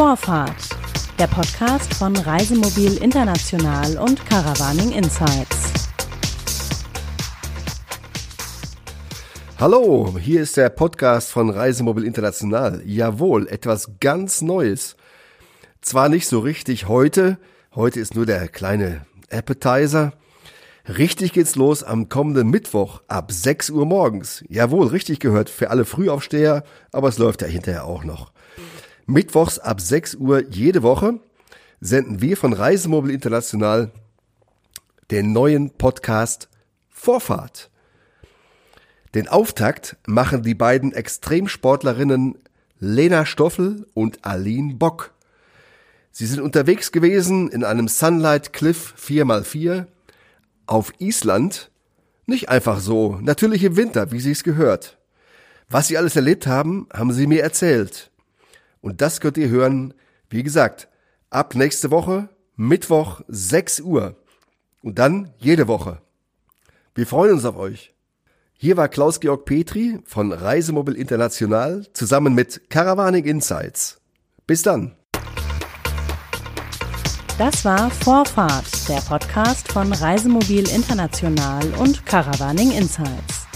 Vorfahrt, der Podcast von Reisemobil International und Caravaning Insights. Hallo, hier ist der Podcast von Reisemobil International. Jawohl, etwas ganz Neues. Zwar nicht so richtig heute, heute ist nur der kleine Appetizer. Richtig geht's los am kommenden Mittwoch ab 6 Uhr morgens. Jawohl, richtig gehört für alle Frühaufsteher, aber es läuft ja hinterher auch noch. Mittwochs ab 6 Uhr jede Woche senden wir von Reisemobil International den neuen Podcast Vorfahrt. Den Auftakt machen die beiden Extremsportlerinnen Lena Stoffel und Aline Bock. Sie sind unterwegs gewesen in einem Sunlight Cliff 4x4 auf Island. Nicht einfach so, natürlich im Winter, wie sie es gehört. Was sie alles erlebt haben, haben sie mir erzählt. Und das könnt ihr hören, wie gesagt, ab nächste Woche, Mittwoch 6 Uhr. Und dann jede Woche. Wir freuen uns auf euch. Hier war Klaus-Georg Petri von Reisemobil International zusammen mit Caravaning Insights. Bis dann. Das war Vorfahrt, der Podcast von Reisemobil International und Caravaning Insights.